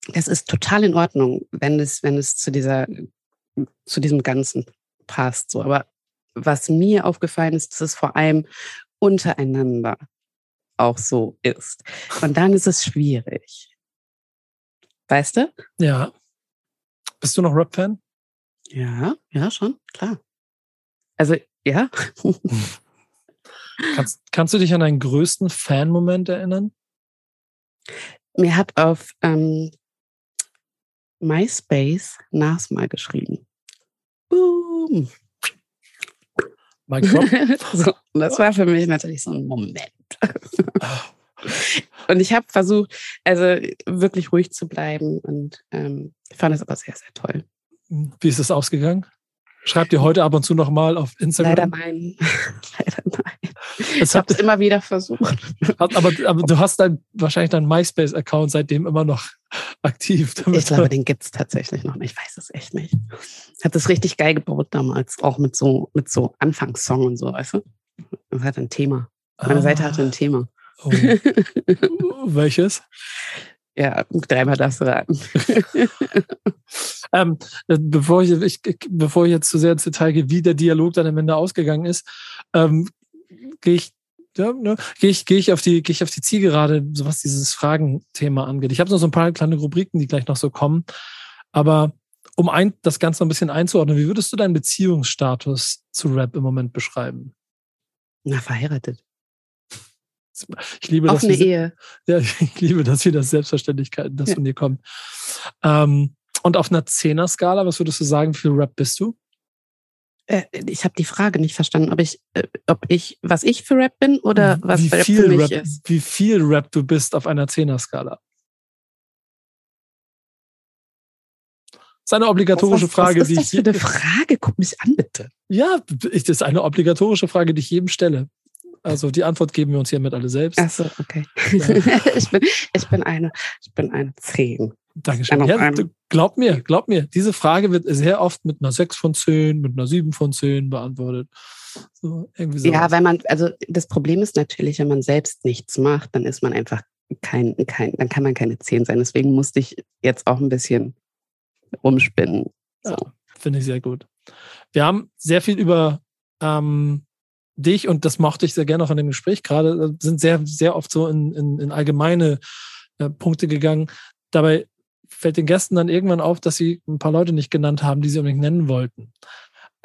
das ist total in Ordnung, wenn es, wenn es zu dieser, zu diesem Ganzen passt. So. Aber was mir aufgefallen ist, dass es vor allem untereinander auch so ist. Und dann ist es schwierig. Weißt du? Ja. Bist du noch Rap-Fan? Ja, ja, schon, klar. Also, ja. kannst, kannst du dich an deinen größten Fan-Moment erinnern? Mir hat auf ähm, MySpace Nas mal geschrieben. Boom. Drop. so, das war für mich natürlich so ein Moment. und ich habe versucht, also wirklich ruhig zu bleiben und ähm, fand es aber sehr, sehr toll. Wie ist es ausgegangen? Schreibt ihr heute ab und zu noch mal auf Instagram? Leider nein. Leider nein. ich habe es immer wieder versucht. Aber, aber, du hast dein, wahrscheinlich deinen MySpace-Account seitdem immer noch aktiv. ich glaube, den gibt es tatsächlich noch nicht. Ich weiß es echt nicht. Ich habe das richtig geil gebaut damals, auch mit so, mit so Anfangssong und so, weißt du? Das hat ein Thema. Meine ah. Seite hatte ein Thema. Oh. Welches? Ja, dreimal darfst du raten. ähm, bevor, ich, ich, bevor ich jetzt zu sehr ins Detail gehe, wie der Dialog dann am Ende ausgegangen ist, ähm, gehe ich ja, ne, gehe ich, gehe ich auf die, gehe ich auf die Zielgerade, so was dieses Fragenthema angeht. Ich habe noch so ein paar kleine Rubriken, die gleich noch so kommen. Aber um ein, das Ganze ein bisschen einzuordnen, wie würdest du deinen Beziehungsstatus zu Rap im Moment beschreiben? Na, verheiratet. Ich liebe Offene das. Ehe. Ja, ich liebe das, wie das Selbstverständlichkeiten, das ja. von dir kommt. Ähm, und auf einer Zehner-Skala, was würdest du sagen, wie viel Rap bist du? Äh, ich habe die Frage nicht verstanden, ob ich, äh, ob ich, was ich für Rap bin oder was wie Rap viel für mich Rap, ist. Wie viel Rap du bist auf einer Zehner-Skala? Das ist eine obligatorische was, Frage, was ist die das ich. Für eine Frage, guck mich an, bitte. Ja, das ist eine obligatorische Frage, die ich jedem stelle. Also die Antwort geben wir uns hiermit alle selbst. Ach so, okay. Ja. ich, bin, ich bin eine, ich bin eine Zehn. Dankeschön. Ja, glaub mir, glaub mir, diese Frage wird sehr oft mit einer 6 von 10, mit einer 7 von 10 beantwortet. So, so. Ja, weil man, also das Problem ist natürlich, wenn man selbst nichts macht, dann ist man einfach kein, kein, dann kann man keine 10 sein. Deswegen musste ich jetzt auch ein bisschen rumspinnen. So. Ja, Finde ich sehr gut. Wir haben sehr viel über ähm, dich und das mochte ich sehr gerne auch in dem Gespräch gerade, sind sehr, sehr oft so in, in, in allgemeine äh, Punkte gegangen. Dabei fällt den Gästen dann irgendwann auf, dass sie ein paar Leute nicht genannt haben, die sie unbedingt nennen wollten.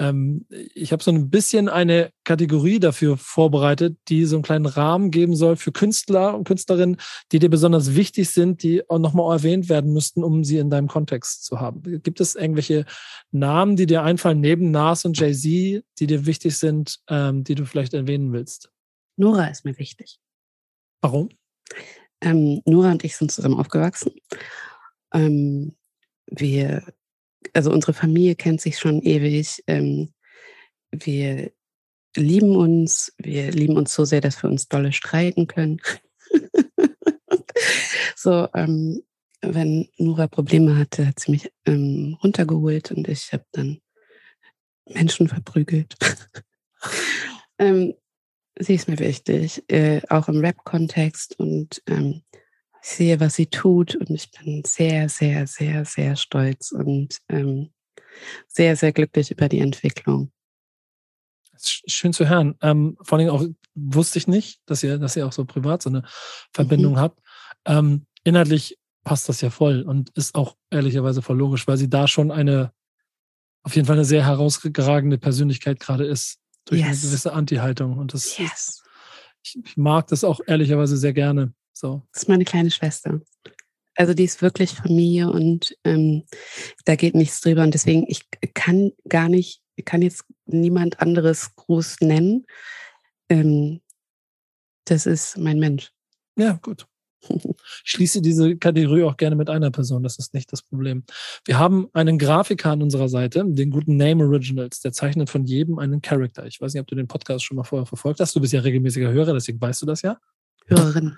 Ähm, ich habe so ein bisschen eine Kategorie dafür vorbereitet, die so einen kleinen Rahmen geben soll für Künstler und Künstlerinnen, die dir besonders wichtig sind, die auch nochmal erwähnt werden müssten, um sie in deinem Kontext zu haben. Gibt es irgendwelche Namen, die dir einfallen, neben Nas und Jay-Z, die dir wichtig sind, ähm, die du vielleicht erwähnen willst? Nora ist mir wichtig. Warum? Ähm, Nora und ich sind zusammen aufgewachsen. Ähm, wir, also unsere Familie kennt sich schon ewig. Ähm, wir lieben uns, wir lieben uns so sehr, dass wir uns dolle streiten können. so, ähm, wenn Nora Probleme hatte, hat sie mich ähm, runtergeholt und ich habe dann Menschen verprügelt. ähm, sie ist mir wichtig, äh, auch im Rap-Kontext und ähm, ich sehe, was sie tut und ich bin sehr, sehr, sehr, sehr stolz und ähm, sehr, sehr glücklich über die Entwicklung. Schön zu hören. Ähm, vor allem auch wusste ich nicht, dass ihr, dass ihr auch so privat so eine Verbindung mhm. habt. Ähm, inhaltlich passt das ja voll und ist auch ehrlicherweise voll logisch, weil sie da schon eine, auf jeden Fall eine sehr herausragende Persönlichkeit gerade ist, durch yes. eine gewisse Anti-Haltung. Und das yes. ist, ich, ich mag das auch ehrlicherweise sehr gerne. So. Das ist meine kleine Schwester. Also die ist wirklich Familie und ähm, da geht nichts drüber. Und deswegen, ich kann gar nicht, ich kann jetzt niemand anderes groß nennen. Ähm, das ist mein Mensch. Ja, gut. Ich schließe diese Kategorie auch gerne mit einer Person, das ist nicht das Problem. Wir haben einen Grafiker an unserer Seite, den guten Name Originals, der zeichnet von jedem einen Charakter. Ich weiß nicht, ob du den Podcast schon mal vorher verfolgt hast. Du bist ja regelmäßiger Hörer, deswegen weißt du das ja. Hörerin.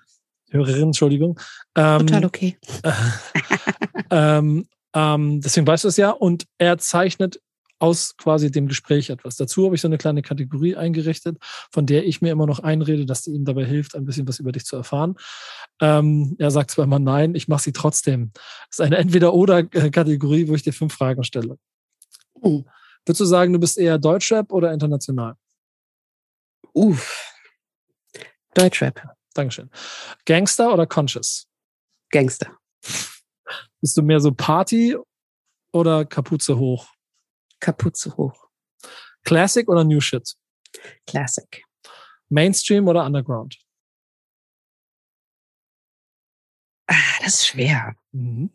Hörerin, Entschuldigung. Ähm, Total okay. ähm, ähm, deswegen weißt du es ja. Und er zeichnet aus quasi dem Gespräch etwas. Dazu habe ich so eine kleine Kategorie eingerichtet, von der ich mir immer noch einrede, dass die ihm dabei hilft, ein bisschen was über dich zu erfahren. Ähm, er sagt zwar immer nein, ich mache sie trotzdem. Das ist eine Entweder-Oder-Kategorie, wo ich dir fünf Fragen stelle. Uh. Würdest du sagen, du bist eher Deutschrap oder international? Uff. Deutschrap. Dankeschön. Gangster oder Conscious? Gangster. Bist du mehr so Party oder Kapuze hoch? Kapuze hoch. Classic oder New Shit? Classic. Mainstream oder Underground? Ah, das ist schwer. Mhm.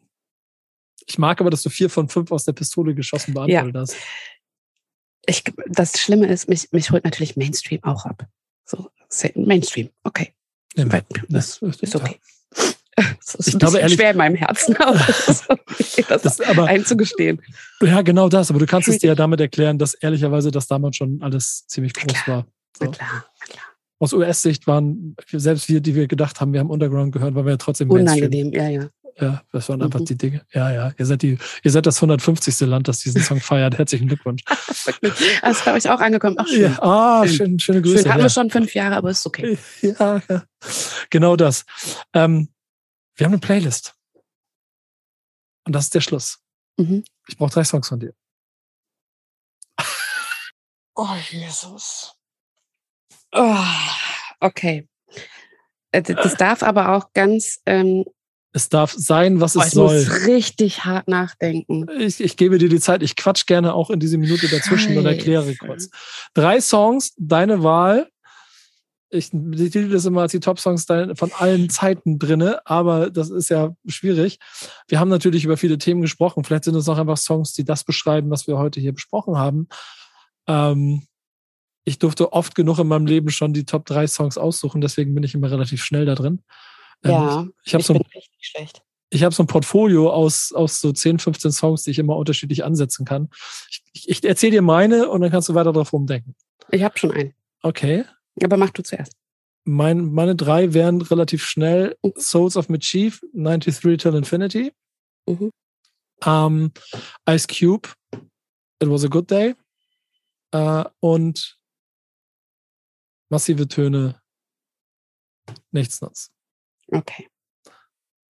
Ich mag aber, dass du vier von fünf aus der Pistole geschossen beantwortet hast. Ich, das Schlimme ist, mich, mich holt natürlich Mainstream auch ab. So, Mainstream, okay. Ja, Weil das das ist okay. Das ist Ich glaube, ehrlich- schwer in meinem Herzen, aber das ist okay, das, Das, aber einzugestehen. ja, genau das. Aber du kannst es dir ja damit erklären, dass ehrlicherweise das damals schon alles ziemlich Na groß klar. war. Na So. klar, na klar. Aus US-Sicht waren selbst wir, die wir gedacht haben, wir haben Underground gehört, waren wir ja trotzdem Mainstream. Unangenehm, ja, ja. Ja, das waren einfach Mhm. die Dinge. Ja, ja. Ihr seid die, ihr seid das 150. Land, das diesen Song feiert. Herzlichen Glückwunsch. Das ist, glaube ich, auch angekommen. Ach, schön. Ja, ah, Schön. schön, schöne Grüße. schön. Hatten ja. wir schon fünf Jahre, aber ist okay. Ja, ja. Genau das. Ähm, wir haben eine Playlist. Und das ist der Schluss. Mhm. Ich brauche drei Songs von dir. Oh, Jesus. Oh, okay. Äh, Das darf aber auch ganz, ähm, Es darf sein, was oh, es ich soll. muss richtig hart nachdenken. Ich, ich gebe dir die Zeit. Ich quatsch gerne auch in diese Minute dazwischen und erkläre Scheiße. kurz. Drei Songs, deine Wahl. Ich titel das immer als die Top-Songs von allen Zeiten drinne, aber das ist ja schwierig. Wir haben natürlich über viele Themen gesprochen. Vielleicht sind es auch einfach Songs, die das beschreiben, was wir heute hier besprochen haben. Ähm, ich durfte oft genug in meinem Leben schon die Top 3 Songs aussuchen, deswegen bin ich immer relativ schnell da drin. Ähm, Ja, ich habe ich so ein bin richtig schlecht. ich habe so ein Portfolio aus, aus so 10, 15 Songs, die ich immer unterschiedlich ansetzen kann. Ich, ich, ich erzähle dir meine und dann kannst du weiter drauf rumdenken. Ich habe schon einen. Okay. Aber mach du zuerst. Mein, meine drei wären relativ schnell Souls of Mischief, 93 Till Infinity. Mhm. Ähm, Ice Cube, It Was a Good Day. Äh, und massive Töne, nichts nutzt. Okay.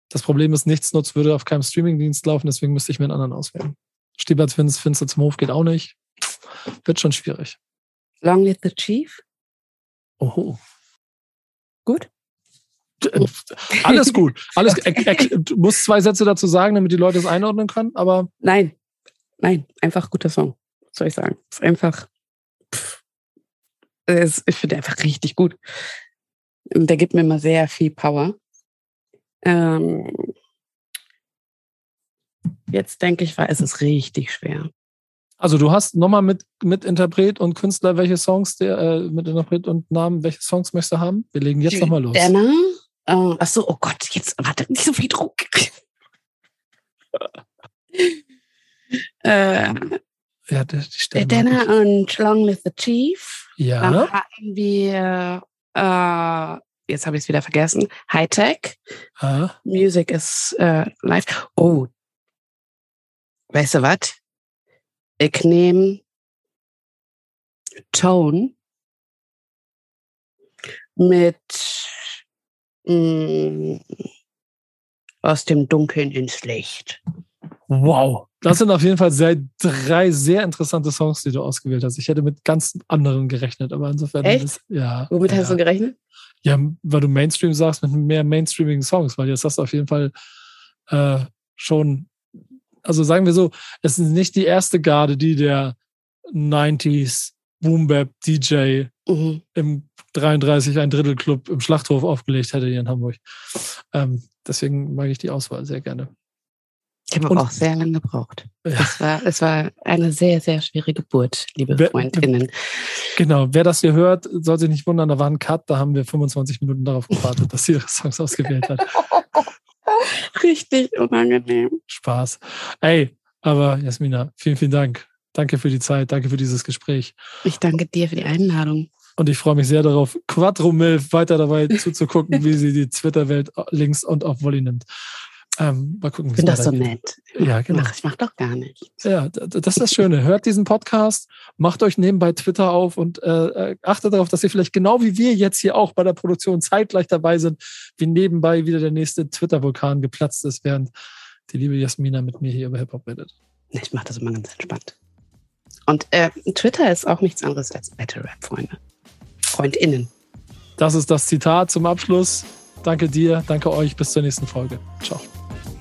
Das Problem ist, nichts nutzt würde auf keinem Streamingdienst laufen, deswegen müsste ich mir einen anderen auswählen. Stiebert Finster Finster zum Hof geht auch nicht. Wird schon schwierig. Long Live the Chief. Oho. Gut. Äh, Alles gut. Alles, er, er, du musst zwei Sätze dazu sagen, damit die Leute es einordnen können, aber Nein. Nein, einfach guter Song. Soll ich sagen? Ist einfach. Pff, es- ich finde einfach richtig gut. Und Der gibt mir immer sehr viel Power. Ähm, jetzt denke ich, war es ist richtig schwer. also du hast nochmal mit, mit Interpret und Künstler, welche Songs, der, äh, mit Interpret und Namen, welche Songs möchtest du haben? Wir legen jetzt nochmal los. Dana. Äh, ach so, oh Gott, jetzt warte, nicht so viel Druck. äh, Ja, die, die Dana und Long Live the Chief. Dann Ja, hatten wir, äh, jetzt habe ich es wieder vergessen, Hightech. ah, Music is äh, live. Oh, weißt du was? Ich nehme Tone mit mh, aus dem Dunkeln ins Licht. wow. Das sind auf jeden Fall sehr, drei sehr interessante Songs, die du ausgewählt hast. Ich hätte mit ganz anderen gerechnet, aber insofern. Echt? Ist, ja. Womit ja. hast du gerechnet? Ja, weil du Mainstream sagst, mit mehr mainstreamigen Songs, weil jetzt hast du auf jeden Fall äh, schon, also sagen wir so, es ist nicht die erste Garde, die der 90s Boom Bap DJ Mhm. im 33 ein Drittel Club im Schlachthof aufgelegt hätte hier in Hamburg. Ähm, deswegen mag ich die Auswahl sehr gerne. Ich habe auch sehr lange gebraucht. Ja. Es, war, es war eine sehr, sehr schwere Geburt, liebe Wer- Freundinnen. Genau, wer das hier hört, soll sich nicht wundern, da war ein Cut, da haben wir 25 Minuten darauf gewartet, dass sie ihre Songs ausgewählt hat. Richtig unangenehm. Spaß. Ey, aber Jasmina, vielen, vielen Dank. Danke für die Zeit, danke für dieses Gespräch. Ich danke dir für die Einladung. Und ich freue mich sehr darauf, Quadromilf weiter dabei zuzugucken, wie sie die Twitter-Welt links und auf Volley nimmt. Ähm, mal gucken, Ich wie bin doch so nett. Ja, genau. Mach, ich mach doch gar nichts. Ja, das ist das Schöne. Hört diesen Podcast, macht euch nebenbei Twitter auf und äh, äh, achtet darauf, dass ihr vielleicht genau wie wir jetzt hier auch bei der Produktion zeitgleich dabei sind, wie nebenbei wieder der nächste Twitter-Vulkan geplatzt ist, während die liebe Jasmina mit mir hier über Hip-Hop redet. Ich mache das immer ganz entspannt. Und äh, Twitter ist auch nichts anderes als Battle Rap, Freunde. FreundInnen. Das ist das Zitat zum Abschluss. Danke dir, danke euch, bis zur nächsten Folge. Ciao.